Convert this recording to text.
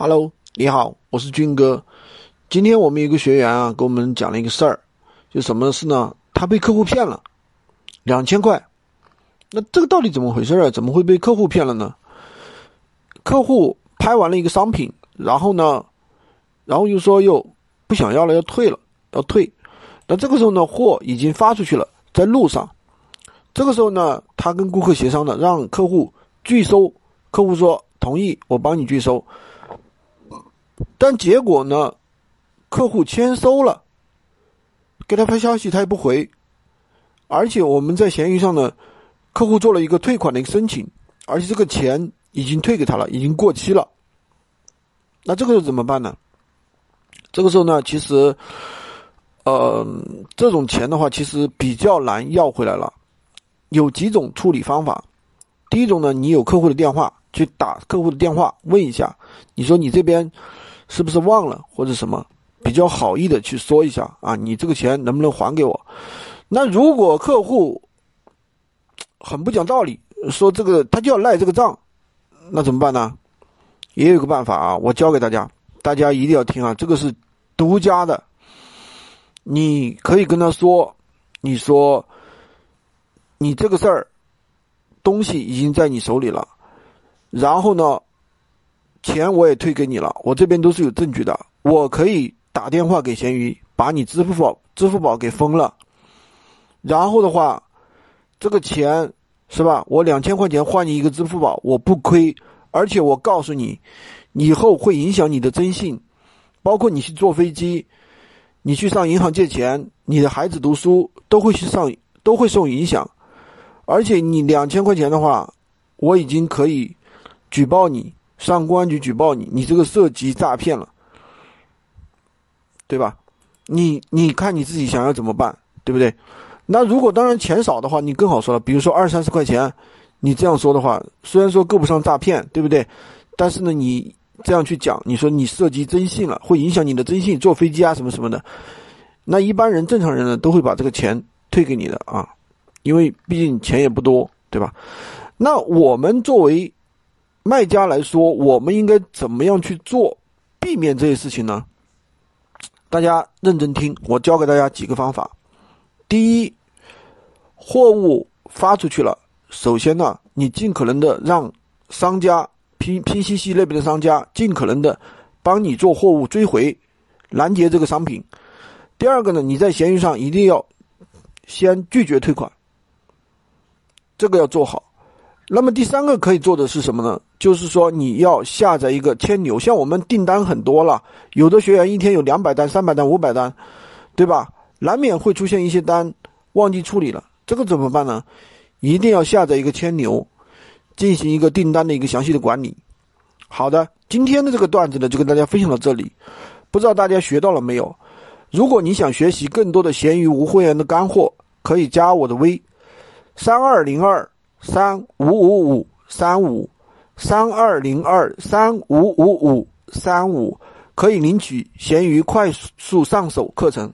Hello，你好，我是军哥。今天我们有个学员啊，给我们讲了一个事儿，就什么事呢？他被客户骗了两千块。那这个到底怎么回事啊？怎么会被客户骗了呢？客户拍完了一个商品，然后呢，然后又说又不想要了，要退了，要退。那这个时候呢，货已经发出去了，在路上。这个时候呢，他跟顾客协商的，让客户拒收。客户说同意，我帮你拒收。但结果呢，客户签收了，给他发消息他也不回，而且我们在闲鱼上呢，客户做了一个退款的一个申请，而且这个钱已经退给他了，已经过期了。那这个时候怎么办呢？这个时候呢，其实，呃，这种钱的话，其实比较难要回来了。有几种处理方法。第一种呢，你有客户的电话，去打客户的电话问一下，你说你这边。是不是忘了或者什么比较好意的去说一下啊？你这个钱能不能还给我？那如果客户很不讲道理，说这个他就要赖这个账，那怎么办呢？也有个办法啊，我教给大家，大家一定要听啊，这个是独家的。你可以跟他说，你说你这个事儿东西已经在你手里了，然后呢？钱我也退给你了，我这边都是有证据的，我可以打电话给闲鱼，把你支付宝支付宝给封了。然后的话，这个钱是吧？我两千块钱换你一个支付宝，我不亏，而且我告诉你，以后会影响你的征信，包括你去坐飞机，你去上银行借钱，你的孩子读书都会去上，都会受影响。而且你两千块钱的话，我已经可以举报你。上公安局举报你，你这个涉及诈骗了，对吧？你你看你自己想要怎么办，对不对？那如果当然钱少的话，你更好说了。比如说二三十块钱，你这样说的话，虽然说够不上诈骗，对不对？但是呢，你这样去讲，你说你涉及征信了，会影响你的征信，坐飞机啊什么什么的，那一般人正常人呢都会把这个钱退给你的啊，因为毕竟钱也不多，对吧？那我们作为。卖家来说，我们应该怎么样去做，避免这些事情呢？大家认真听，我教给大家几个方法。第一，货物发出去了，首先呢，你尽可能的让商家拼拼夕夕那边的商家尽可能的帮你做货物追回，拦截这个商品。第二个呢，你在闲鱼上一定要先拒绝退款，这个要做好。那么第三个可以做的是什么呢？就是说你要下载一个千牛，像我们订单很多了，有的学员一天有两百单、三百单、五百单，对吧？难免会出现一些单忘记处理了，这个怎么办呢？一定要下载一个千牛，进行一个订单的一个详细的管理。好的，今天的这个段子呢，就跟大家分享到这里，不知道大家学到了没有？如果你想学习更多的闲鱼无会员的干货，可以加我的微，三二零二。三五五五三五三二零二三五五五三五，可以领取闲鱼快速上手课程。